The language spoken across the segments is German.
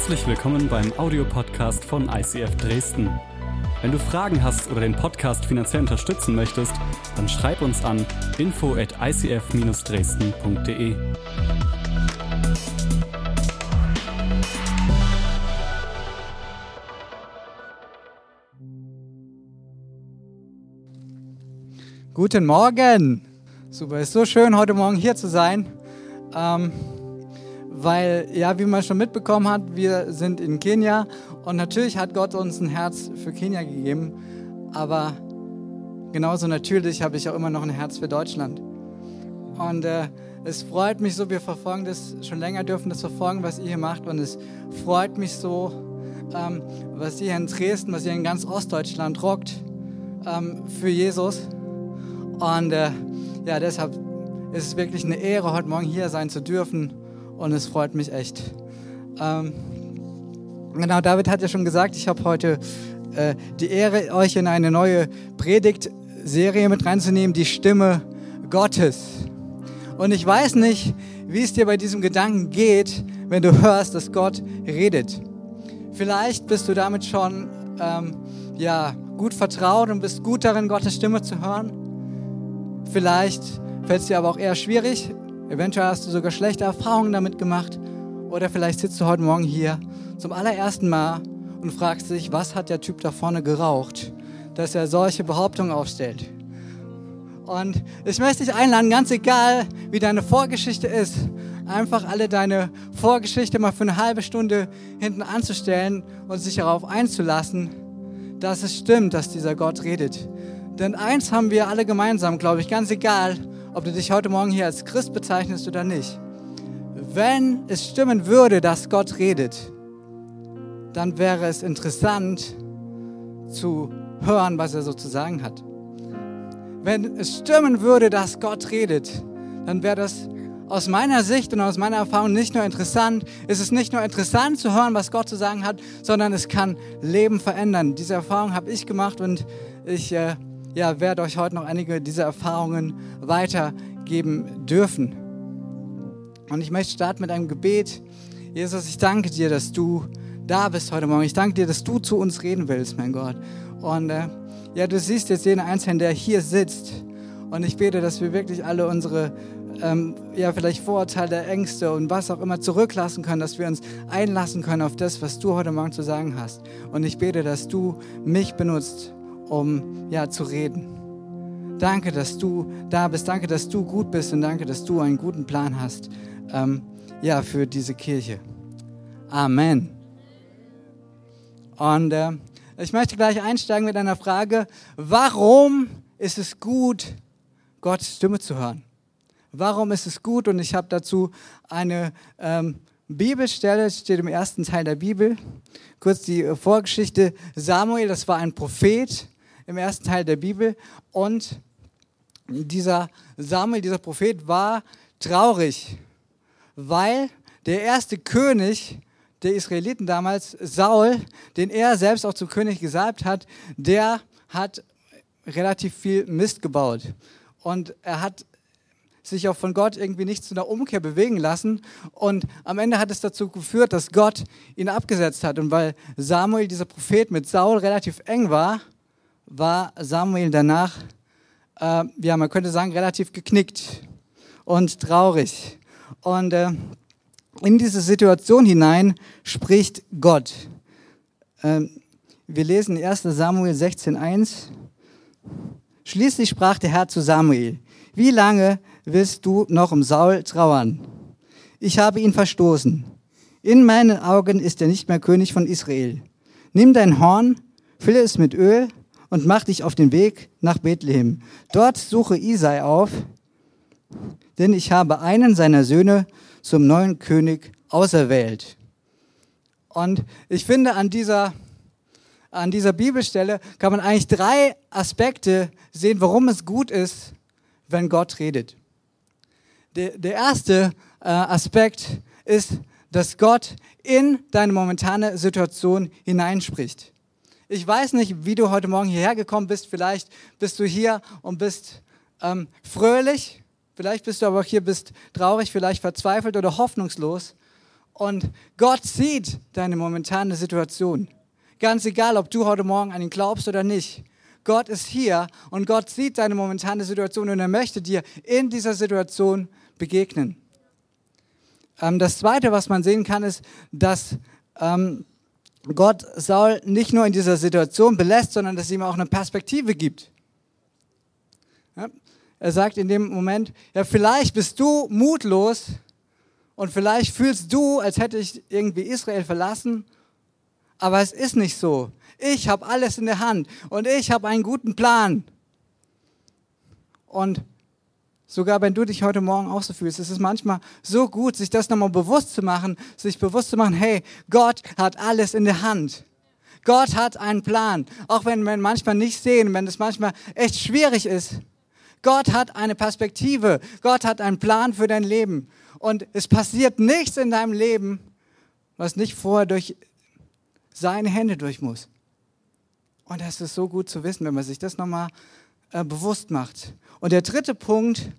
Herzlich willkommen beim Audiopodcast von ICF Dresden. Wenn du Fragen hast oder den Podcast finanziell unterstützen möchtest, dann schreib uns an info at icf-dresden.de. Guten Morgen! Super, ist so schön, heute Morgen hier zu sein. Ähm, weil, ja, wie man schon mitbekommen hat, wir sind in Kenia und natürlich hat Gott uns ein Herz für Kenia gegeben, aber genauso natürlich habe ich auch immer noch ein Herz für Deutschland. Und äh, es freut mich so, wir verfolgen das schon länger, dürfen das verfolgen, was ihr hier macht und es freut mich so, ähm, was ihr hier in Dresden, was ihr in ganz Ostdeutschland rockt ähm, für Jesus. Und äh, ja, deshalb ist es wirklich eine Ehre, heute Morgen hier sein zu dürfen und es freut mich echt. Ähm, genau, David hat ja schon gesagt, ich habe heute äh, die Ehre, euch in eine neue Predigtserie mit reinzunehmen, die Stimme Gottes. Und ich weiß nicht, wie es dir bei diesem Gedanken geht, wenn du hörst, dass Gott redet. Vielleicht bist du damit schon ähm, ja, gut vertraut und bist gut darin, Gottes Stimme zu hören. Vielleicht fällt es dir aber auch eher schwierig, Eventuell hast du sogar schlechte Erfahrungen damit gemacht. Oder vielleicht sitzt du heute Morgen hier zum allerersten Mal und fragst dich, was hat der Typ da vorne geraucht, dass er solche Behauptungen aufstellt. Und ich möchte dich einladen, ganz egal, wie deine Vorgeschichte ist, einfach alle deine Vorgeschichte mal für eine halbe Stunde hinten anzustellen und sich darauf einzulassen, dass es stimmt, dass dieser Gott redet. Denn eins haben wir alle gemeinsam, glaube ich, ganz egal, ob du dich heute Morgen hier als Christ bezeichnest oder nicht. Wenn es stimmen würde, dass Gott redet, dann wäre es interessant zu hören, was er so zu sagen hat. Wenn es stimmen würde, dass Gott redet, dann wäre das aus meiner Sicht und aus meiner Erfahrung nicht nur interessant, ist es nicht nur interessant zu hören, was Gott zu sagen hat, sondern es kann Leben verändern. Diese Erfahrung habe ich gemacht und ich äh, ja, werde euch heute noch einige dieser Erfahrungen weitergeben dürfen. Und ich möchte starten mit einem Gebet. Jesus, ich danke dir, dass du da bist heute Morgen. Ich danke dir, dass du zu uns reden willst, mein Gott. Und äh, ja, du siehst jetzt jeden Einzelnen, der hier sitzt. Und ich bete, dass wir wirklich alle unsere, ähm, ja, vielleicht Vorurteile, Ängste und was auch immer zurücklassen können, dass wir uns einlassen können auf das, was du heute Morgen zu sagen hast. Und ich bete, dass du mich benutzt, um ja, zu reden. Danke, dass du da bist. Danke, dass du gut bist und danke, dass du einen guten Plan hast ähm, ja, für diese Kirche. Amen. Und äh, ich möchte gleich einsteigen mit einer Frage. Warum ist es gut, Gottes Stimme zu hören? Warum ist es gut? Und ich habe dazu eine ähm, Bibelstelle, steht im ersten Teil der Bibel. Kurz die Vorgeschichte. Samuel, das war ein Prophet, im ersten Teil der Bibel. Und dieser Samuel, dieser Prophet, war traurig, weil der erste König der Israeliten damals, Saul, den er selbst auch zum König gesalbt hat, der hat relativ viel Mist gebaut. Und er hat sich auch von Gott irgendwie nicht zu einer Umkehr bewegen lassen. Und am Ende hat es dazu geführt, dass Gott ihn abgesetzt hat. Und weil Samuel, dieser Prophet, mit Saul relativ eng war, war Samuel danach, äh, ja, man könnte sagen, relativ geknickt und traurig. Und äh, in diese Situation hinein spricht Gott. Äh, wir lesen 1 Samuel 16.1. Schließlich sprach der Herr zu Samuel, wie lange wirst du noch um Saul trauern? Ich habe ihn verstoßen. In meinen Augen ist er nicht mehr König von Israel. Nimm dein Horn, fülle es mit Öl und mach dich auf den Weg nach Bethlehem. Dort suche Isai auf, denn ich habe einen seiner Söhne zum neuen König auserwählt. Und ich finde, an dieser, an dieser Bibelstelle kann man eigentlich drei Aspekte sehen, warum es gut ist, wenn Gott redet. Der, der erste äh, Aspekt ist, dass Gott in deine momentane Situation hineinspricht. Ich weiß nicht, wie du heute Morgen hierher gekommen bist. Vielleicht bist du hier und bist ähm, fröhlich. Vielleicht bist du aber auch hier, bist traurig, vielleicht verzweifelt oder hoffnungslos. Und Gott sieht deine momentane Situation. Ganz egal, ob du heute Morgen an ihn glaubst oder nicht. Gott ist hier und Gott sieht deine momentane Situation und er möchte dir in dieser Situation begegnen. Ähm, das Zweite, was man sehen kann, ist, dass ähm, Gott Saul nicht nur in dieser Situation belässt, sondern dass es ihm auch eine Perspektive gibt. Ja? Er sagt in dem Moment, ja, vielleicht bist du mutlos und vielleicht fühlst du, als hätte ich irgendwie Israel verlassen, aber es ist nicht so. Ich habe alles in der Hand und ich habe einen guten Plan. Und sogar wenn du dich heute Morgen auch so fühlst, ist es manchmal so gut, sich das nochmal bewusst zu machen, sich bewusst zu machen, hey, Gott hat alles in der Hand. Gott hat einen Plan. Auch wenn wir manchmal nicht sehen, wenn es manchmal echt schwierig ist. Gott hat eine Perspektive. Gott hat einen Plan für dein Leben. Und es passiert nichts in deinem Leben, was nicht vorher durch seine Hände durch muss. Und das ist so gut zu wissen, wenn man sich das nochmal äh, bewusst macht. Und der dritte Punkt,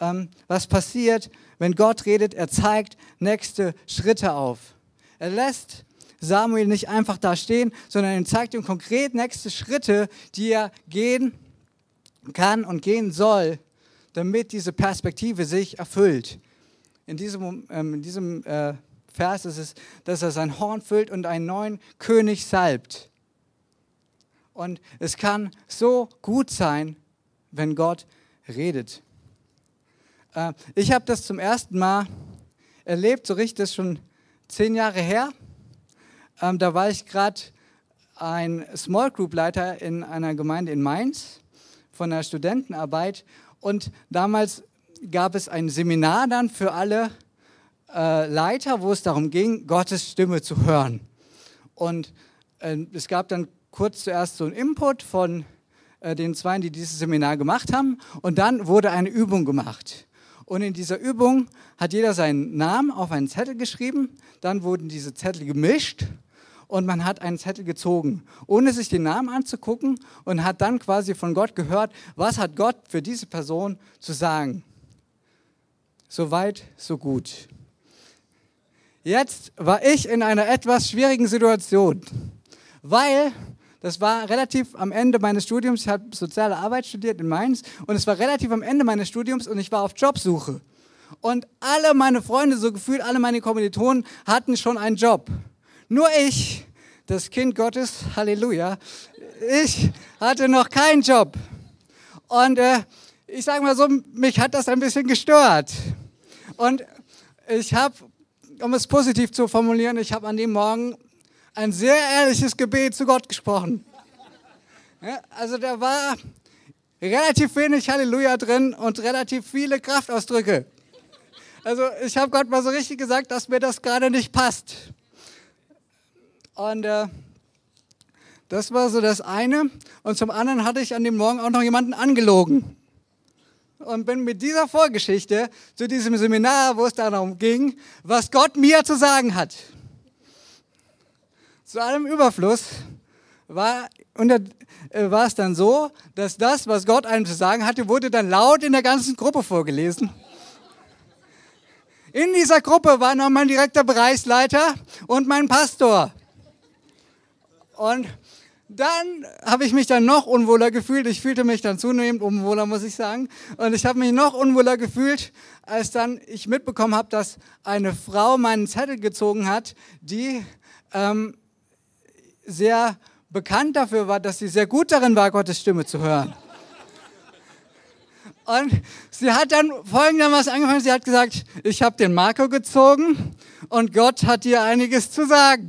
ähm, was passiert, wenn Gott redet, er zeigt nächste Schritte auf. Er lässt Samuel nicht einfach da stehen, sondern er zeigt ihm konkret nächste Schritte, die er gehen kann und gehen soll, damit diese Perspektive sich erfüllt. In diesem, ähm, in diesem äh, Vers ist es, dass er sein Horn füllt und einen neuen König salbt. Und es kann so gut sein, wenn Gott redet. Äh, ich habe das zum ersten Mal erlebt, so richtig, das ist schon zehn Jahre her. Ähm, da war ich gerade ein Small Group Leiter in einer Gemeinde in Mainz von der Studentenarbeit und damals gab es ein Seminar dann für alle äh, Leiter, wo es darum ging, Gottes Stimme zu hören. Und äh, es gab dann kurz zuerst so einen Input von äh, den zwei, die dieses Seminar gemacht haben. Und dann wurde eine Übung gemacht. Und in dieser Übung hat jeder seinen Namen auf einen Zettel geschrieben. Dann wurden diese Zettel gemischt und man hat einen Zettel gezogen, ohne sich den Namen anzugucken und hat dann quasi von Gott gehört, was hat Gott für diese Person zu sagen. So weit, so gut. Jetzt war ich in einer etwas schwierigen Situation, weil das war relativ am Ende meines Studiums. Ich habe soziale Arbeit studiert in Mainz und es war relativ am Ende meines Studiums und ich war auf Jobsuche. Und alle meine Freunde, so gefühlt alle meine Kommilitonen, hatten schon einen Job. Nur ich, das Kind Gottes, Halleluja, ich hatte noch keinen Job. Und äh, ich sage mal so, mich hat das ein bisschen gestört. Und ich habe, um es positiv zu formulieren, ich habe an dem Morgen ein sehr ehrliches Gebet zu Gott gesprochen. Ja, also da war relativ wenig Halleluja drin und relativ viele Kraftausdrücke. Also ich habe Gott mal so richtig gesagt, dass mir das gerade nicht passt. Und äh, das war so das eine. Und zum anderen hatte ich an dem Morgen auch noch jemanden angelogen. Und bin mit dieser Vorgeschichte zu diesem Seminar, wo es darum ging, was Gott mir zu sagen hat. Zu allem Überfluss war, unter, äh, war es dann so, dass das, was Gott einem zu sagen hatte, wurde dann laut in der ganzen Gruppe vorgelesen. In dieser Gruppe war noch mein direkter Bereichsleiter und mein Pastor. Und dann habe ich mich dann noch unwohler gefühlt. Ich fühlte mich dann zunehmend unwohler, muss ich sagen. Und ich habe mich noch unwohler gefühlt, als dann ich mitbekommen habe, dass eine Frau meinen Zettel gezogen hat, die ähm, sehr bekannt dafür war, dass sie sehr gut darin war, Gottes Stimme zu hören. Und sie hat dann folgendermaßen angefangen, sie hat gesagt, ich habe den Marco gezogen und Gott hat dir einiges zu sagen.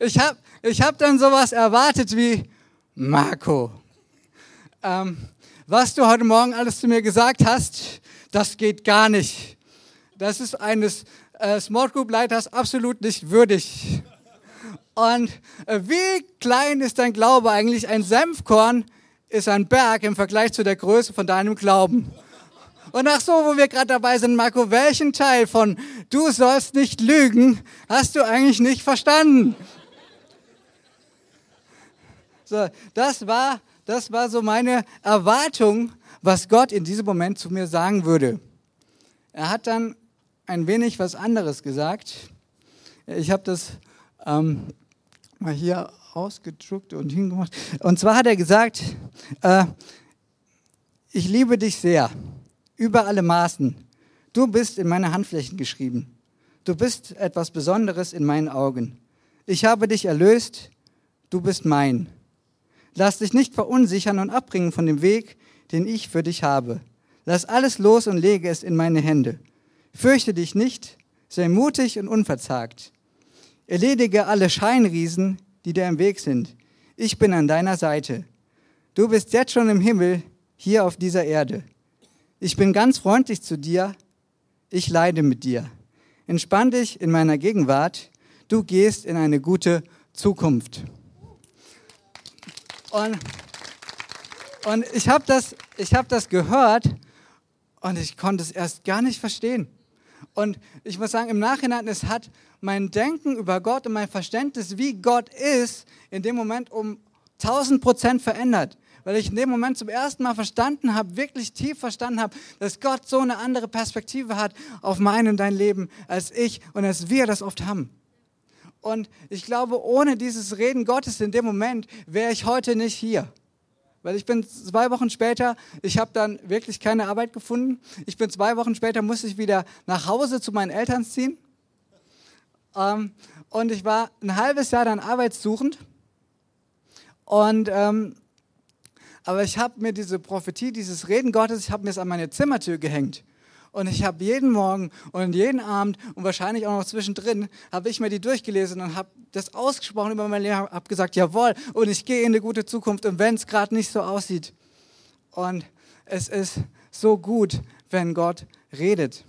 ich habe ich hab dann sowas erwartet wie, Marco, ähm, was du heute Morgen alles zu mir gesagt hast, das geht gar nicht. Das ist eines äh, Small Group Leiters absolut nicht würdig. Und äh, wie klein ist dein Glaube eigentlich? Ein Senfkorn ist ein Berg im Vergleich zu der Größe von deinem Glauben. Und ach so, wo wir gerade dabei sind, Marco, welchen Teil von du sollst nicht lügen hast du eigentlich nicht verstanden? So, das war, das war so meine Erwartung, was Gott in diesem Moment zu mir sagen würde. Er hat dann ein wenig was anderes gesagt. Ich habe das ähm, mal hier ausgedruckt und hingemacht. Und zwar hat er gesagt, äh, ich liebe dich sehr, über alle Maßen. Du bist in meine Handflächen geschrieben. Du bist etwas Besonderes in meinen Augen. Ich habe dich erlöst, du bist mein. Lass dich nicht verunsichern und abbringen von dem Weg, den ich für dich habe. Lass alles los und lege es in meine Hände. Fürchte dich nicht, sei mutig und unverzagt. Erledige alle Scheinriesen, die dir im Weg sind. Ich bin an deiner Seite. Du bist jetzt schon im Himmel, hier auf dieser Erde. Ich bin ganz freundlich zu dir. Ich leide mit dir. Entspann dich in meiner Gegenwart. Du gehst in eine gute Zukunft. Und, und ich habe das, hab das gehört und ich konnte es erst gar nicht verstehen. Und ich muss sagen, im Nachhinein, es hat mein Denken über Gott und mein Verständnis, wie Gott ist, in dem Moment um 1000 Prozent verändert. Weil ich in dem Moment zum ersten Mal verstanden habe, wirklich tief verstanden habe, dass Gott so eine andere Perspektive hat auf mein und dein Leben als ich und als wir das oft haben. Und ich glaube, ohne dieses Reden Gottes in dem Moment wäre ich heute nicht hier. Weil ich bin zwei Wochen später, ich habe dann wirklich keine Arbeit gefunden. Ich bin zwei Wochen später, musste ich wieder nach Hause zu meinen Eltern ziehen. Ähm, und ich war ein halbes Jahr dann arbeitssuchend. Und, ähm, aber ich habe mir diese Prophetie, dieses Reden Gottes, ich habe mir es an meine Zimmertür gehängt. Und ich habe jeden Morgen und jeden Abend und wahrscheinlich auch noch zwischendrin, habe ich mir die durchgelesen und habe das ausgesprochen über mein Leben, habe gesagt, jawohl, und ich gehe in eine gute Zukunft und wenn es gerade nicht so aussieht. Und es ist so gut, wenn Gott redet.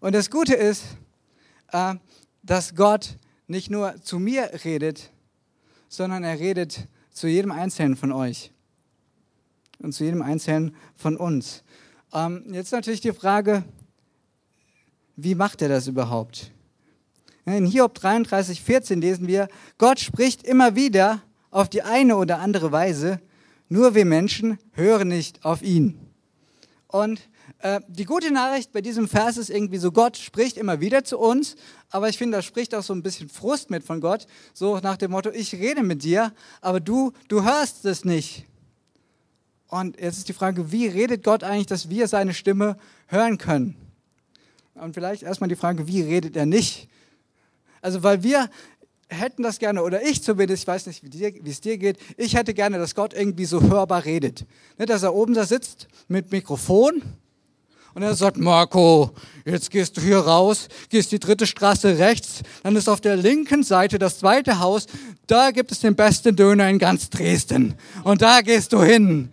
Und das Gute ist, äh, dass Gott nicht nur zu mir redet, sondern er redet zu jedem Einzelnen von euch und zu jedem Einzelnen von uns. Ähm, jetzt natürlich die Frage, wie macht er das überhaupt? In Hiob 33, 14 lesen wir, Gott spricht immer wieder auf die eine oder andere Weise, nur wir Menschen hören nicht auf ihn. Und äh, die gute Nachricht bei diesem Vers ist irgendwie so, Gott spricht immer wieder zu uns, aber ich finde, da spricht auch so ein bisschen Frust mit von Gott, so nach dem Motto, ich rede mit dir, aber du, du hörst es nicht. Und jetzt ist die Frage, wie redet Gott eigentlich, dass wir seine Stimme hören können? Und vielleicht erstmal die Frage, wie redet er nicht? Also, weil wir hätten das gerne, oder ich zumindest, ich weiß nicht, wie, es dir geht, ich hätte gerne, dass Gott irgendwie so hörbar redet. Nicht, ne, dass er oben da sitzt mit Mikrofon und er sagt, Marco, jetzt gehst du hier raus, gehst die dritte Straße rechts, dann ist auf der linken Seite das zweite Haus, da gibt es den besten Döner in ganz Dresden. Und da gehst du hin.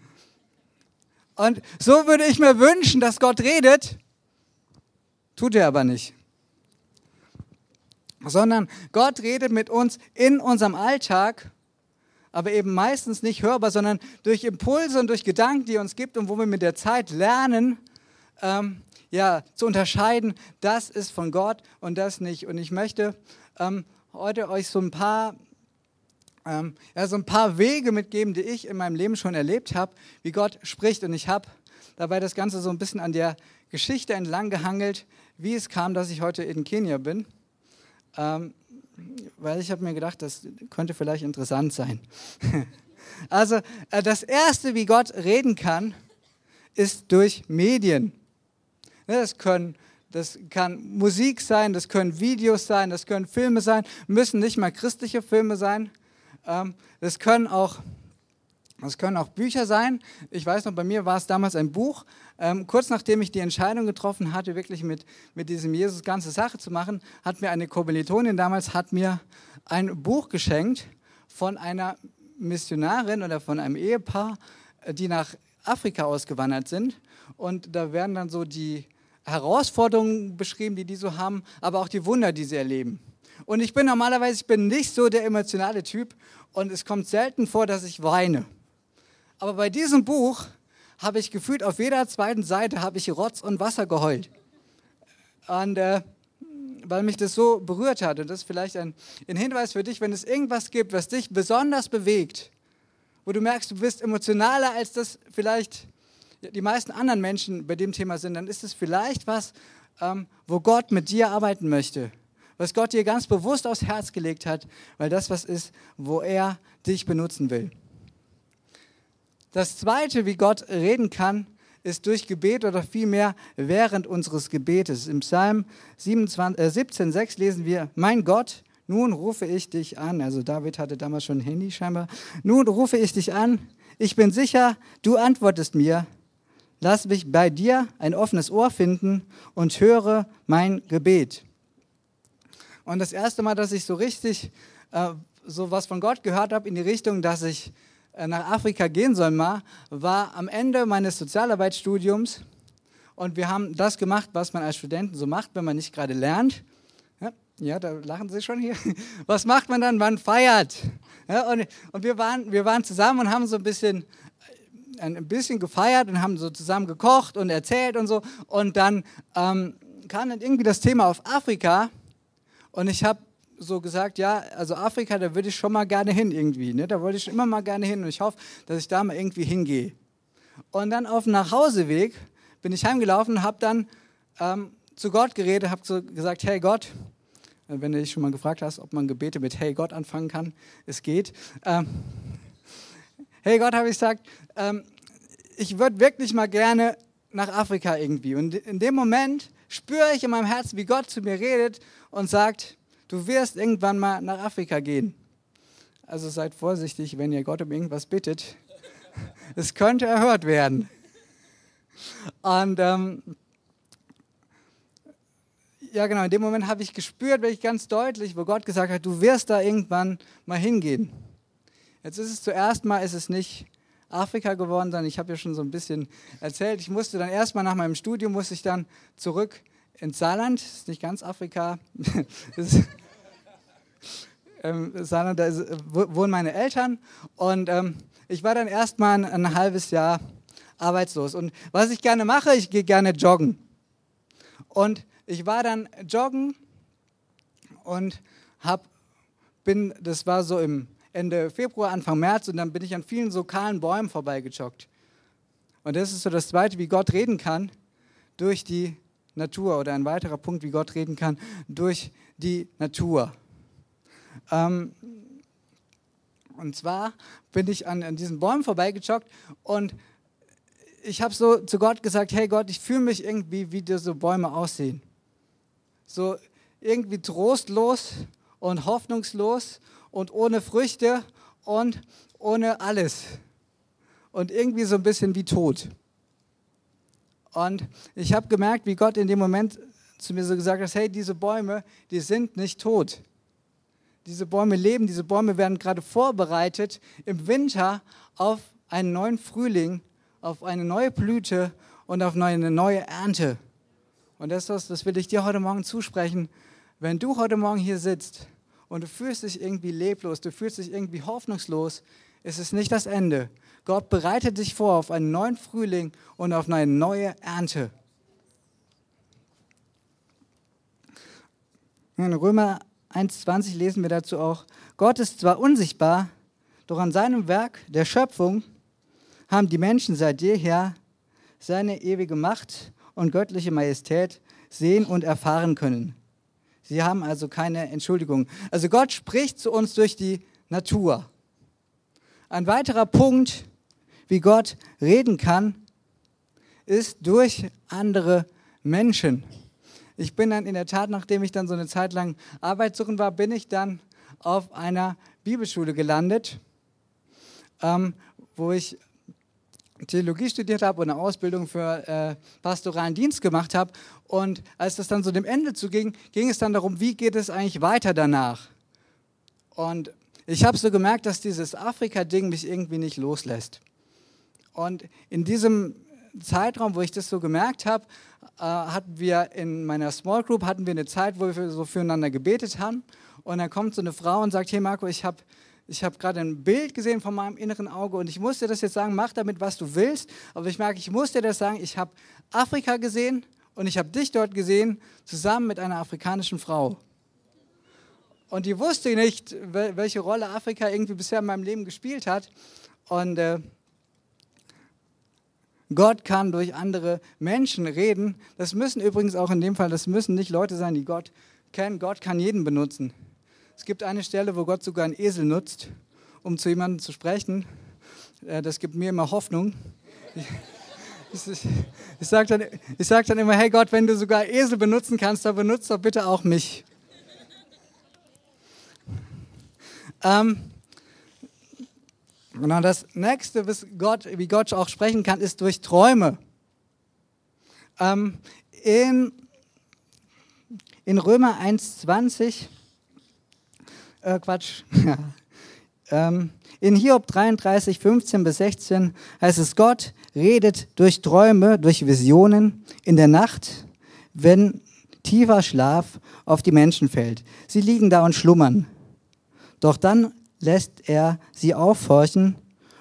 Und so würde ich mir wünschen, dass Gott redet. Tut er aber nicht. Sondern Gott redet mit uns in unserem Alltag, aber eben meistens nicht hörbar, sondern durch Impulse und durch Gedanken, die er uns gibt und wo wir mit der Zeit lernen, ähm, ja, zu unterscheiden, das ist von Gott und das nicht. Und ich möchte ähm, heute euch so ein paar ähm, ja, so ein paar Wege mitgeben, die ich in meinem Leben schon erlebt habe, wie Gott spricht. Und ich habe dabei das Ganze so ein bisschen an der Geschichte entlang gehangelt, wie es kam, dass ich heute in Kenia bin. Ähm, weil ich habe mir gedacht, das könnte vielleicht interessant sein. also äh, das Erste, wie Gott reden kann, ist durch Medien. Ne, das können das kann Musik sein, das können Videos sein, das können Filme sein, müssen nicht mal christliche Filme sein. Ähm, das können auch das können auch Bücher sein. Ich weiß noch, bei mir war es damals ein Buch. Ähm, kurz nachdem ich die Entscheidung getroffen hatte, wirklich mit, mit diesem Jesus ganze Sache zu machen, hat mir eine Kommilitonin damals hat mir ein Buch geschenkt von einer Missionarin oder von einem Ehepaar, äh, die nach Afrika ausgewandert sind. Und da werden dann so die Herausforderungen beschrieben, die die so haben, aber auch die Wunder, die sie erleben. Und ich bin normalerweise, ich bin nicht so der emotionale Typ und es kommt selten vor, dass ich weine. Aber bei diesem Buch habe ich gefühlt, auf jeder zweiten Seite habe ich Rotz und Wasser geheult. Und äh, weil mich das so berührt hat. Und das ist vielleicht ein, ein Hinweis für dich, wenn es irgendwas gibt, was dich besonders bewegt, wo du merkst, du bist emotionaler, als das vielleicht die meisten anderen Menschen bei dem Thema sind, dann ist es vielleicht was, ähm, wo Gott mit dir arbeiten möchte. Was Gott dir ganz bewusst aufs Herz gelegt hat, weil das was ist, wo er dich benutzen will. Das Zweite, wie Gott reden kann, ist durch Gebet oder vielmehr während unseres Gebetes. Im Psalm 27, äh, 17,6 lesen wir, mein Gott, nun rufe ich dich an. Also David hatte damals schon ein Handy scheinbar. Nun rufe ich dich an. Ich bin sicher, du antwortest mir. Lass mich bei dir ein offenes Ohr finden und höre mein Gebet. Und das erste Mal, dass ich so richtig äh, so was von Gott gehört habe in die Richtung, dass ich äh, nach Afrika gehen soll mal, war am Ende meines Sozialarbeitsstudiums. Und wir haben das gemacht, was man als Studenten so macht, wenn man nicht gerade lernt. Ja, da lachen Sie schon hier. Was macht man dann? Man feiert. Ja, und, und wir, waren, wir waren zusammen und haben so ein bisschen ein bisschen gefeiert und haben so zusammen gekocht und erzählt und so. Und dann ähm, kam dann irgendwie das Thema auf Afrika und ich habe so gesagt, ja, also Afrika, da würde ich schon mal gerne hin irgendwie. Ne? Da wollte ich immer mal gerne hin und ich hoffe, dass ich da mal irgendwie hingehe. Und dann auf dem Nachhauseweg bin ich heimgelaufen habe dann ähm, zu Gott geredet, habe gesagt, hey Gott, wenn du dich schon mal gefragt hast, ob man Gebete mit Hey Gott anfangen kann, es geht. Ähm, hey Gott, habe ich gesagt, ähm, ich würde wirklich mal gerne nach Afrika irgendwie. Und in dem Moment spüre ich in meinem Herzen, wie Gott zu mir redet und sagt, du wirst irgendwann mal nach Afrika gehen. Also seid vorsichtig, wenn ihr Gott um irgendwas bittet. Es könnte erhört werden. Und ähm, ja, genau, in dem Moment habe ich gespürt, wirklich ganz deutlich, wo Gott gesagt hat, du wirst da irgendwann mal hingehen. Jetzt ist es zuerst mal, ist es nicht Afrika geworden, sondern ich habe ja schon so ein bisschen erzählt. Ich musste dann erstmal nach meinem Studium, musste ich dann zurück ins Saarland, das ist nicht ganz Afrika. ist, ähm, Saarland, da ist, wohnen meine Eltern und ähm, ich war dann erstmal ein, ein halbes Jahr arbeitslos. Und was ich gerne mache, ich gehe gerne joggen. Und ich war dann joggen und hab, bin, das war so im Ende Februar, Anfang März und dann bin ich an vielen so kahlen Bäumen vorbeigejoggt. Und das ist so das Zweite, wie Gott reden kann durch die Natur oder ein weiterer Punkt, wie Gott reden kann durch die Natur. Ähm, und zwar bin ich an, an diesen Bäumen vorbeigejoggt und ich habe so zu Gott gesagt, hey Gott, ich fühle mich irgendwie, wie diese Bäume aussehen. So irgendwie trostlos und hoffnungslos und ohne Früchte und ohne alles. Und irgendwie so ein bisschen wie tot. Und ich habe gemerkt, wie Gott in dem Moment zu mir so gesagt hat, hey, diese Bäume, die sind nicht tot. Diese Bäume leben, diese Bäume werden gerade vorbereitet im Winter auf einen neuen Frühling, auf eine neue Blüte und auf eine neue Ernte. Und das, das will ich dir heute Morgen zusprechen. Wenn du heute Morgen hier sitzt und du fühlst dich irgendwie leblos, du fühlst dich irgendwie hoffnungslos, ist es nicht das Ende. Gott bereitet dich vor auf einen neuen Frühling und auf eine neue Ernte. In Römer 1,20 lesen wir dazu auch, Gott ist zwar unsichtbar, doch an seinem Werk der Schöpfung haben die Menschen seit jeher seine ewige Macht und göttliche Majestät sehen und erfahren können. Sie haben also keine Entschuldigung. Also Gott spricht zu uns durch die Natur. Ein weiterer Punkt, wie Gott reden kann, ist durch andere Menschen. Ich bin dann in der Tat, nachdem ich dann so eine Zeit lang Arbeit suchen war, bin ich dann auf einer Bibelschule gelandet, ähm, wo ich Theologie studiert habe und eine Ausbildung für äh, pastoralen Dienst gemacht habe. Und als das dann so dem Ende zuging, ging es dann darum, wie geht es eigentlich weiter danach? Und ich habe so gemerkt, dass dieses Afrika-Ding mich irgendwie nicht loslässt. Und in diesem Zeitraum, wo ich das so gemerkt habe, äh, hatten wir in meiner Small Group hatten wir eine Zeit, wo wir so füreinander gebetet haben. Und dann kommt so eine Frau und sagt: Hey Marco, ich habe ich habe gerade ein Bild gesehen von meinem inneren Auge und ich muss dir das jetzt sagen, mach damit, was du willst. Aber ich merke, ich muss dir das sagen, ich habe Afrika gesehen und ich habe dich dort gesehen, zusammen mit einer afrikanischen Frau. Und die wusste nicht, welche Rolle Afrika irgendwie bisher in meinem Leben gespielt hat. Und äh, Gott kann durch andere Menschen reden. Das müssen übrigens auch in dem Fall, das müssen nicht Leute sein, die Gott kennen. Gott kann jeden benutzen. Es gibt eine Stelle, wo Gott sogar einen Esel nutzt, um zu jemandem zu sprechen. Äh, das gibt mir immer Hoffnung. Ich, ich, ich sage dann, sag dann immer, hey Gott, wenn du sogar Esel benutzen kannst, dann benutzt doch bitte auch mich. Ähm, Genau, das nächste, Gott, wie Gott auch sprechen kann, ist durch Träume. Ähm, in, in Römer 1,20, äh, Quatsch, ähm, in Hiob 33, 15 bis 16 heißt es, Gott redet durch Träume, durch Visionen in der Nacht, wenn tiefer Schlaf auf die Menschen fällt. Sie liegen da und schlummern. Doch dann lässt er sie aufhorchen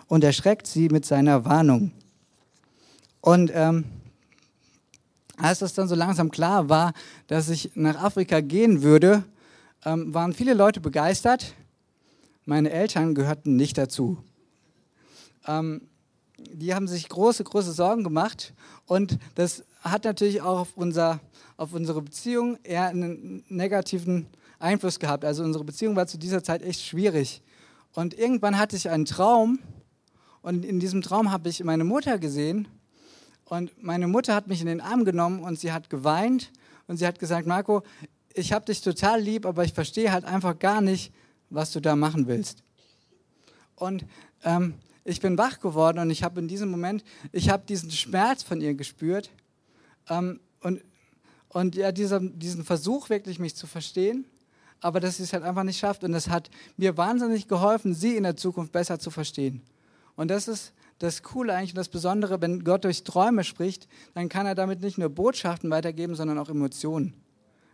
und erschreckt sie mit seiner Warnung. Und ähm, als das dann so langsam klar war, dass ich nach Afrika gehen würde, ähm, waren viele Leute begeistert. Meine Eltern gehörten nicht dazu. Ähm, die haben sich große, große Sorgen gemacht und das hat natürlich auch auf, unser, auf unsere Beziehung eher einen negativen Einfluss gehabt. Also unsere Beziehung war zu dieser Zeit echt schwierig. Und irgendwann hatte ich einen Traum und in diesem Traum habe ich meine Mutter gesehen und meine Mutter hat mich in den Arm genommen und sie hat geweint und sie hat gesagt, Marco, ich habe dich total lieb, aber ich verstehe halt einfach gar nicht, was du da machen willst. Und ähm, ich bin wach geworden und ich habe in diesem Moment, ich habe diesen Schmerz von ihr gespürt ähm, und, und ja, dieser, diesen Versuch wirklich mich zu verstehen aber dass sie es halt einfach nicht schafft. Und das hat mir wahnsinnig geholfen, sie in der Zukunft besser zu verstehen. Und das ist das Coole eigentlich und das Besondere, wenn Gott durch Träume spricht, dann kann er damit nicht nur Botschaften weitergeben, sondern auch Emotionen.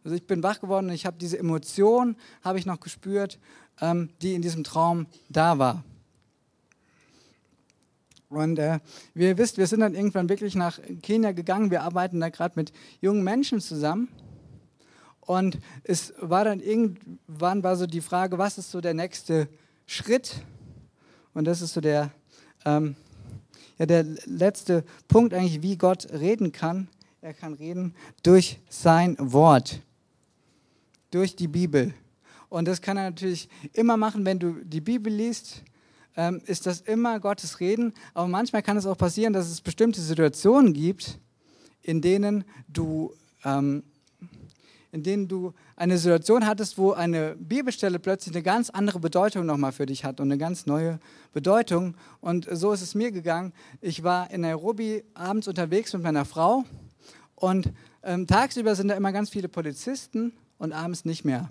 Also ich bin wach geworden und ich habe diese Emotion, habe ich noch gespürt, ähm, die in diesem Traum da war. Und äh, wie ihr wisst, wir sind dann irgendwann wirklich nach Kenia gegangen. Wir arbeiten da gerade mit jungen Menschen zusammen. Und es war dann irgendwann war so die Frage, was ist so der nächste Schritt? Und das ist so der, ähm, ja, der letzte Punkt eigentlich, wie Gott reden kann. Er kann reden durch sein Wort, durch die Bibel. Und das kann er natürlich immer machen, wenn du die Bibel liest, ähm, ist das immer Gottes Reden. Aber manchmal kann es auch passieren, dass es bestimmte Situationen gibt, in denen du ähm, in denen du eine Situation hattest, wo eine Bibelstelle plötzlich eine ganz andere Bedeutung nochmal für dich hat und eine ganz neue Bedeutung. Und so ist es mir gegangen. Ich war in Nairobi abends unterwegs mit meiner Frau und ähm, tagsüber sind da immer ganz viele Polizisten und abends nicht mehr.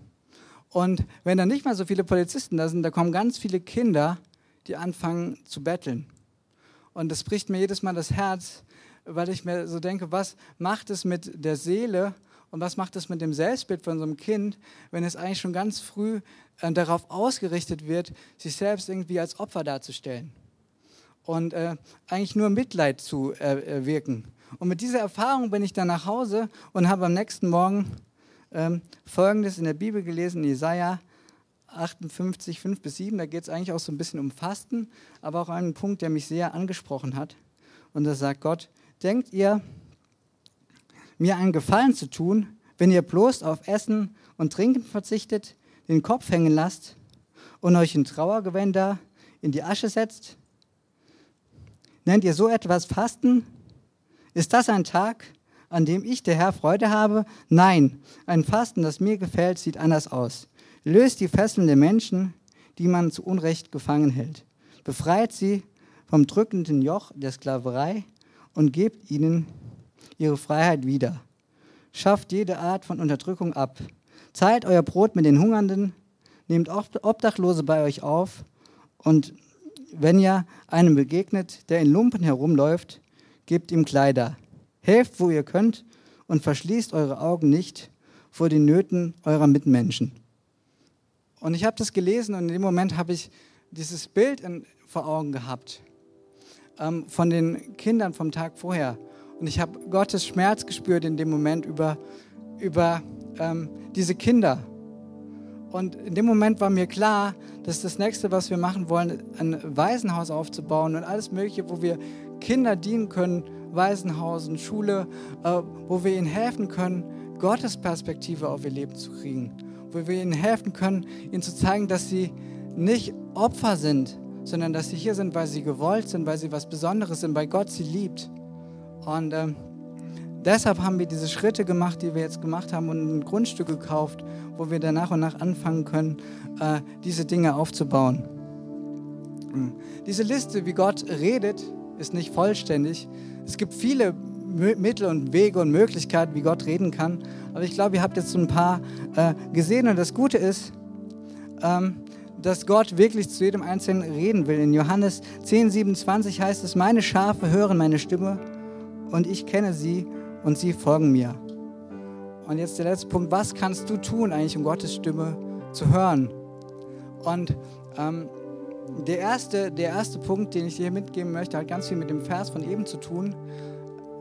Und wenn da nicht mehr so viele Polizisten da sind, da kommen ganz viele Kinder, die anfangen zu betteln. Und das bricht mir jedes Mal das Herz, weil ich mir so denke, was macht es mit der Seele und was macht es mit dem Selbstbild von so einem Kind, wenn es eigentlich schon ganz früh äh, darauf ausgerichtet wird, sich selbst irgendwie als Opfer darzustellen und äh, eigentlich nur Mitleid zu äh, wirken. Und mit dieser Erfahrung bin ich dann nach Hause und habe am nächsten Morgen ähm, Folgendes in der Bibel gelesen, Jesaja 58, 5 bis 7. Da geht es eigentlich auch so ein bisschen um Fasten, aber auch einen Punkt, der mich sehr angesprochen hat. Und da sagt Gott: Denkt ihr, mir einen Gefallen zu tun, wenn ihr bloß auf Essen und Trinken verzichtet, den Kopf hängen lasst und euch in Trauergewänder in die Asche setzt? Nennt ihr so etwas Fasten? Ist das ein Tag, an dem ich, der Herr, Freude habe? Nein, ein Fasten, das mir gefällt, sieht anders aus. Löst die Fesseln der Menschen, die man zu Unrecht gefangen hält. Befreit sie vom drückenden Joch der Sklaverei und gebt ihnen ihre Freiheit wieder. Schafft jede Art von Unterdrückung ab. Zahlt euer Brot mit den Hungernden, nehmt Obdachlose bei euch auf und wenn ihr einem begegnet, der in Lumpen herumläuft, gebt ihm Kleider. Helft, wo ihr könnt und verschließt eure Augen nicht vor den Nöten eurer Mitmenschen. Und ich habe das gelesen und in dem Moment habe ich dieses Bild in, vor Augen gehabt ähm, von den Kindern vom Tag vorher. Und ich habe Gottes Schmerz gespürt in dem Moment über, über ähm, diese Kinder. Und in dem Moment war mir klar, dass das nächste, was wir machen wollen, ein Waisenhaus aufzubauen und alles Mögliche, wo wir Kinder dienen können, Waisenhausen, Schule, äh, wo wir ihnen helfen können, Gottes Perspektive auf ihr Leben zu kriegen. Wo wir ihnen helfen können, ihnen zu zeigen, dass sie nicht Opfer sind, sondern dass sie hier sind, weil sie gewollt sind, weil sie was Besonderes sind, weil Gott sie liebt. Und ähm, deshalb haben wir diese Schritte gemacht, die wir jetzt gemacht haben und ein Grundstück gekauft, wo wir dann nach und nach anfangen können, äh, diese Dinge aufzubauen. Hm. Diese Liste, wie Gott redet, ist nicht vollständig. Es gibt viele Mittel und Wege und Möglichkeiten, wie Gott reden kann. Aber ich glaube, ihr habt jetzt ein paar äh, gesehen. Und das Gute ist, ähm, dass Gott wirklich zu jedem Einzelnen reden will. In Johannes 10, 27 heißt es, meine Schafe hören meine Stimme und ich kenne sie und sie folgen mir. Und jetzt der letzte Punkt, was kannst du tun eigentlich, um Gottes Stimme zu hören? Und ähm, der, erste, der erste Punkt, den ich dir mitgeben möchte, hat ganz viel mit dem Vers von eben zu tun.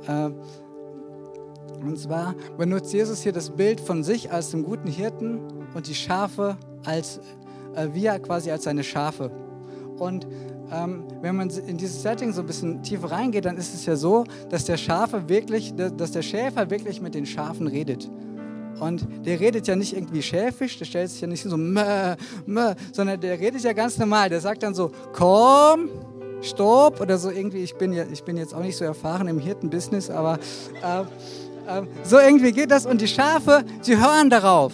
Äh, und zwar benutzt Jesus hier das Bild von sich als dem guten Hirten und die Schafe als äh, wir quasi als seine Schafe. Und ähm, wenn man in dieses Setting so ein bisschen tiefer reingeht, dann ist es ja so, dass der Schafe wirklich, dass der Schäfer wirklich mit den Schafen redet. Und der redet ja nicht irgendwie schäfisch, der stellt sich ja nicht so mö, mö, sondern der redet ja ganz normal. Der sagt dann so, komm, stopp oder so irgendwie. Ich bin, ja, ich bin jetzt auch nicht so erfahren im Hirtenbusiness, aber äh, äh, so irgendwie geht das. Und die Schafe, sie hören darauf.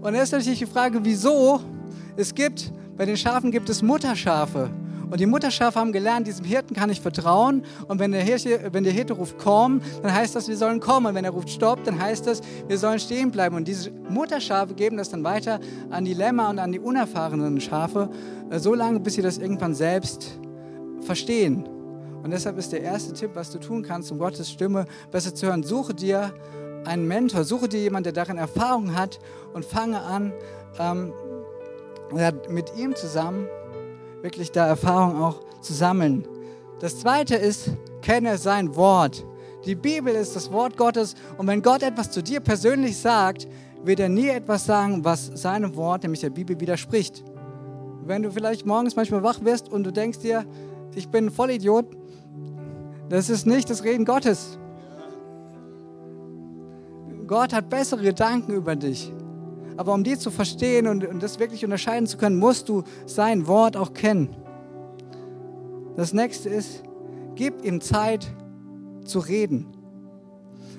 Und da ist natürlich die Frage, wieso es gibt, bei den Schafen gibt es Mutterschafe. Und die Mutterschafe haben gelernt, diesem Hirten kann ich vertrauen. Und wenn der, Hirte, wenn der Hirte ruft, komm, dann heißt das, wir sollen kommen. Und wenn er ruft, stopp, dann heißt das, wir sollen stehen bleiben. Und diese Mutterschafe geben das dann weiter an die Lämmer und an die unerfahrenen Schafe, äh, so lange, bis sie das irgendwann selbst verstehen. Und deshalb ist der erste Tipp, was du tun kannst, um Gottes Stimme besser zu hören. Suche dir einen Mentor, suche dir jemanden, der darin Erfahrung hat und fange an, ähm, mit ihm zusammen wirklich da Erfahrung auch zu sammeln. Das zweite ist, kenne sein Wort. Die Bibel ist das Wort Gottes und wenn Gott etwas zu dir persönlich sagt, wird er nie etwas sagen, was seinem Wort, nämlich der Bibel, widerspricht. Wenn du vielleicht morgens manchmal wach wirst und du denkst dir, ich bin ein Vollidiot, das ist nicht das Reden Gottes. Gott hat bessere Gedanken über dich. Aber um die zu verstehen und, und das wirklich unterscheiden zu können, musst du sein Wort auch kennen. Das nächste ist, gib ihm Zeit zu reden.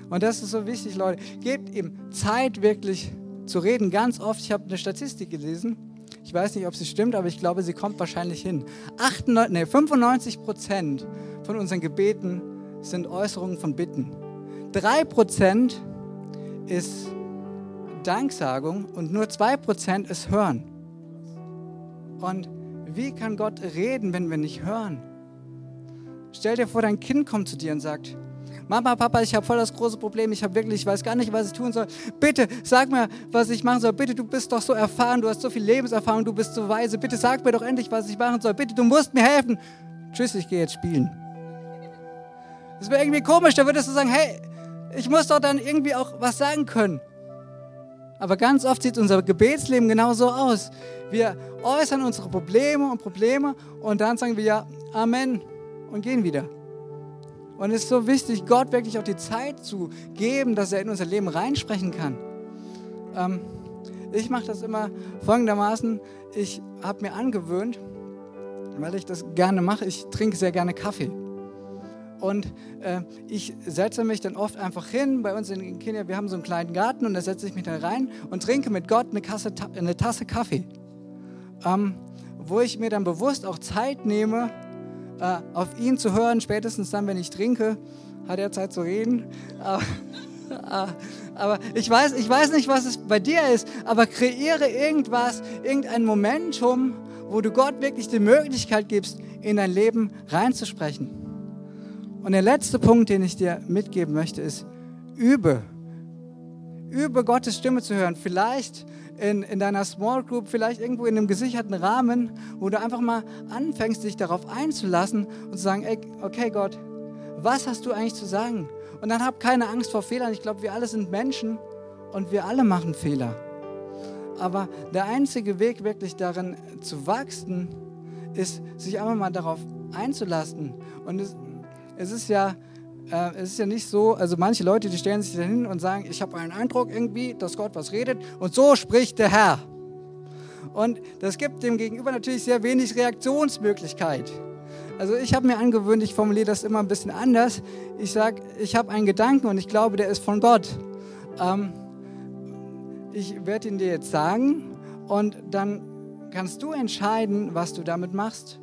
Und das ist so wichtig, Leute. Gebt ihm Zeit wirklich zu reden. Ganz oft, ich habe eine Statistik gelesen, ich weiß nicht, ob sie stimmt, aber ich glaube, sie kommt wahrscheinlich hin. 98, nee, 95 Prozent von unseren Gebeten sind Äußerungen von Bitten. 3 Prozent ist Danksagung und nur 2% ist Hören. Und wie kann Gott reden, wenn wir nicht hören? Stell dir vor, dein Kind kommt zu dir und sagt, Mama, Papa, ich habe voll das große Problem, ich habe wirklich, ich weiß gar nicht, was ich tun soll. Bitte, sag mir, was ich machen soll. Bitte, du bist doch so erfahren, du hast so viel Lebenserfahrung, du bist so weise. Bitte sag mir doch endlich, was ich machen soll. Bitte, du musst mir helfen. Tschüss, ich gehe jetzt spielen. Das wäre irgendwie komisch, da würdest du sagen, hey, ich muss doch dann irgendwie auch was sagen können. Aber ganz oft sieht unser Gebetsleben genauso aus. Wir äußern unsere Probleme und Probleme und dann sagen wir ja Amen und gehen wieder. Und es ist so wichtig, Gott wirklich auch die Zeit zu geben, dass er in unser Leben reinsprechen kann. Ähm, ich mache das immer folgendermaßen. Ich habe mir angewöhnt, weil ich das gerne mache, ich trinke sehr gerne Kaffee. Und äh, ich setze mich dann oft einfach hin. Bei uns in Kenia, wir haben so einen kleinen Garten und da setze ich mich dann rein und trinke mit Gott eine, Kasse, eine Tasse Kaffee. Ähm, wo ich mir dann bewusst auch Zeit nehme, äh, auf ihn zu hören. Spätestens dann, wenn ich trinke, hat er Zeit zu reden. Aber, äh, aber ich, weiß, ich weiß nicht, was es bei dir ist, aber kreiere irgendwas, irgendein Momentum, wo du Gott wirklich die Möglichkeit gibst, in dein Leben reinzusprechen. Und der letzte Punkt, den ich dir mitgeben möchte, ist, übe. Übe Gottes Stimme zu hören. Vielleicht in, in deiner Small Group, vielleicht irgendwo in einem gesicherten Rahmen, wo du einfach mal anfängst, dich darauf einzulassen und zu sagen, ey, okay Gott, was hast du eigentlich zu sagen? Und dann hab keine Angst vor Fehlern. Ich glaube, wir alle sind Menschen und wir alle machen Fehler. Aber der einzige Weg, wirklich darin zu wachsen, ist, sich einfach mal darauf einzulassen. Und es, es ist ja, äh, es ist ja nicht so, also manche Leute, die stellen sich dahin und sagen, ich habe einen Eindruck irgendwie, dass Gott was redet und so spricht der Herr. Und das gibt dem Gegenüber natürlich sehr wenig Reaktionsmöglichkeit. Also ich habe mir angewöhnt, ich formuliere das immer ein bisschen anders. Ich sage, ich habe einen Gedanken und ich glaube, der ist von Gott. Ähm, ich werde ihn dir jetzt sagen und dann kannst du entscheiden, was du damit machst.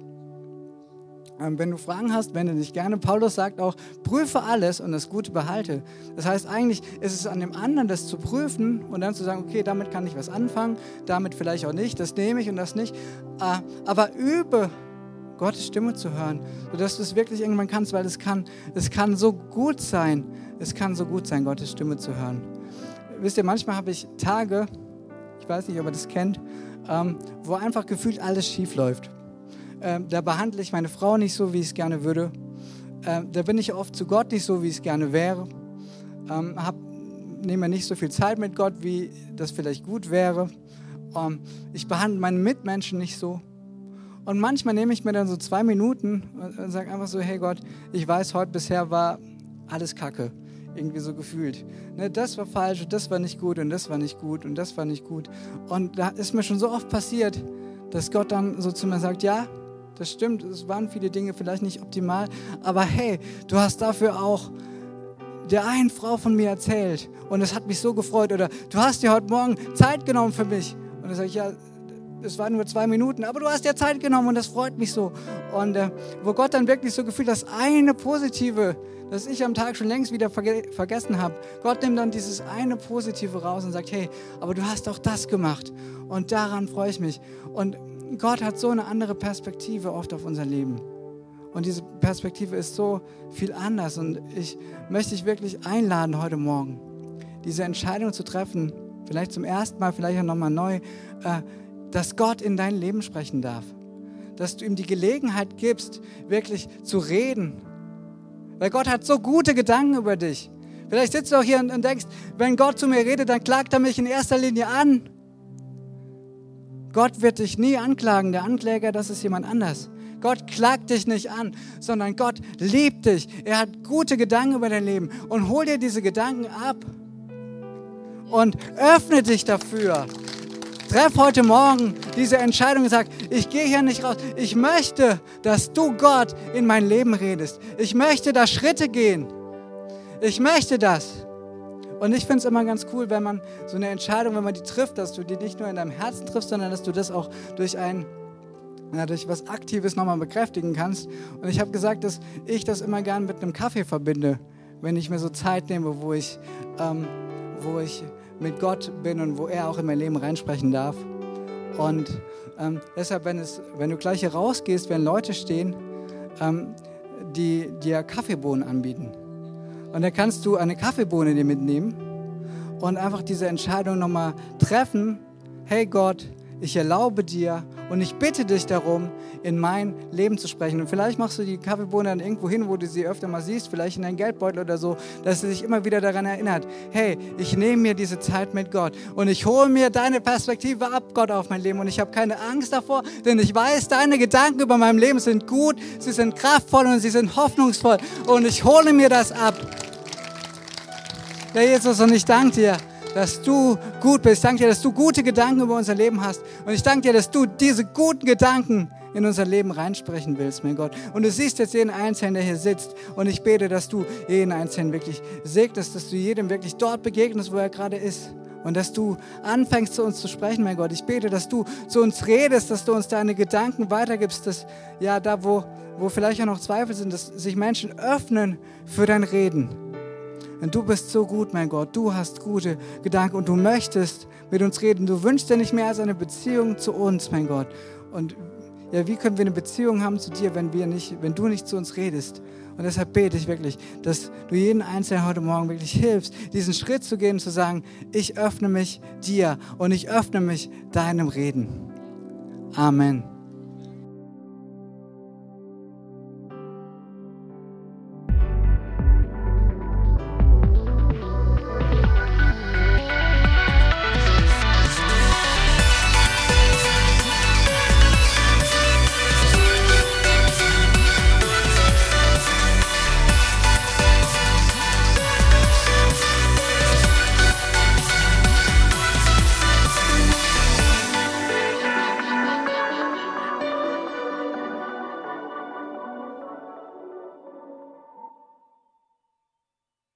Ähm, wenn du Fragen hast, wende dich gerne. Paulus sagt auch, prüfe alles und das Gute behalte. Das heißt, eigentlich ist es an dem anderen, das zu prüfen und dann zu sagen, okay, damit kann ich was anfangen, damit vielleicht auch nicht, das nehme ich und das nicht. Äh, aber übe Gottes Stimme zu hören, sodass du es wirklich irgendwann kannst, weil es kann, es kann so gut sein, es kann so gut sein, Gottes Stimme zu hören. Wisst ihr, manchmal habe ich Tage, ich weiß nicht, ob ihr das kennt, ähm, wo einfach gefühlt alles schief läuft ähm, da behandle ich meine Frau nicht so, wie ich es gerne würde. Ähm, da bin ich oft zu Gott nicht so, wie es gerne wäre. Ähm, hab, nehme nicht so viel Zeit mit Gott, wie das vielleicht gut wäre. Ähm, ich behandle meine Mitmenschen nicht so. Und manchmal nehme ich mir dann so zwei Minuten und, und sage einfach so, hey Gott, ich weiß, heute bisher war alles Kacke irgendwie so gefühlt. Ne, das war falsch und das war nicht gut und das war nicht gut und das war nicht gut. Und da ist mir schon so oft passiert, dass Gott dann so zu mir sagt, ja, das stimmt, es waren viele Dinge vielleicht nicht optimal, aber hey, du hast dafür auch der einen Frau von mir erzählt und es hat mich so gefreut oder du hast dir heute Morgen Zeit genommen für mich. Und dann sage ich, ja, es waren nur zwei Minuten, aber du hast dir Zeit genommen und das freut mich so. Und äh, wo Gott dann wirklich so gefühlt, das eine Positive, das ich am Tag schon längst wieder verge vergessen habe, Gott nimmt dann dieses eine Positive raus und sagt, hey, aber du hast auch das gemacht und daran freue ich mich. Und Gott hat so eine andere Perspektive oft auf unser Leben. Und diese Perspektive ist so viel anders. Und ich möchte dich wirklich einladen heute Morgen, diese Entscheidung zu treffen, vielleicht zum ersten Mal, vielleicht auch nochmal neu, äh, dass Gott in dein Leben sprechen darf. Dass du ihm die Gelegenheit gibst, wirklich zu reden. Weil Gott hat so gute Gedanken über dich. Vielleicht sitzt du auch hier und denkst, wenn Gott zu mir redet, dann klagt er mich in erster Linie an. Gott wird dich nie anklagen. Der Ankläger, das ist jemand anders. Gott klagt dich nicht an, sondern Gott liebt dich. Er hat gute Gedanken über dein Leben. Und hol dir diese Gedanken ab. Und öffne dich dafür. Treff heute Morgen diese Entscheidung und sag, ich gehe hier nicht raus. Ich möchte, dass du Gott in mein Leben redest. Ich möchte da Schritte gehen. Ich möchte das. Und ich finde es immer ganz cool, wenn man so eine Entscheidung, wenn man die trifft, dass du die nicht nur in deinem Herzen triffst, sondern dass du das auch durch ein durch was Aktives nochmal bekräftigen kannst. Und ich habe gesagt, dass ich das immer gern mit einem Kaffee verbinde, wenn ich mir so Zeit nehme, wo ich, ähm, wo ich mit Gott bin und wo er auch in mein Leben reinsprechen darf. Und ähm, deshalb, wenn, es, wenn du gleich hier rausgehst, werden Leute stehen, ähm, die dir Kaffeebohnen anbieten. Und dann kannst du eine Kaffeebohne dir mitnehmen und einfach diese Entscheidung nochmal treffen. Hey Gott, ich erlaube dir und ich bitte dich darum, in mein Leben zu sprechen. Und vielleicht machst du die Kaffeebohne dann irgendwo hin, wo du sie öfter mal siehst, vielleicht in deinen Geldbeutel oder so, dass sie sich immer wieder daran erinnert, hey, ich nehme mir diese Zeit mit Gott und ich hole mir deine Perspektive ab, Gott, auf mein Leben. Und ich habe keine Angst davor, denn ich weiß, deine Gedanken über mein Leben sind gut, sie sind kraftvoll und sie sind hoffnungsvoll. Und ich hole mir das ab. Ja, Jesus, und ich danke dir, dass du gut bist. Ich danke dir, dass du gute Gedanken über unser Leben hast. Und ich danke dir, dass du diese guten Gedanken in unser Leben reinsprechen willst, mein Gott. Und du siehst jetzt jeden Einzelnen, der hier sitzt. Und ich bete, dass du jeden Einzelnen wirklich segnest, dass du jedem wirklich dort begegnest, wo er gerade ist. Und dass du anfängst zu uns zu sprechen, mein Gott. Ich bete, dass du zu uns redest, dass du uns deine Gedanken weitergibst, dass ja, da wo, wo vielleicht auch noch Zweifel sind, dass sich Menschen öffnen für dein Reden. Und du bist so gut, mein Gott. Du hast gute Gedanken und du möchtest mit uns reden. Du wünschst dir nicht mehr als eine Beziehung zu uns, mein Gott. Und ja, wie können wir eine Beziehung haben zu dir, wenn, wir nicht, wenn du nicht zu uns redest? Und deshalb bete ich wirklich, dass du jeden Einzelnen heute Morgen wirklich hilfst, diesen Schritt zu gehen, zu sagen, ich öffne mich dir und ich öffne mich deinem Reden. Amen.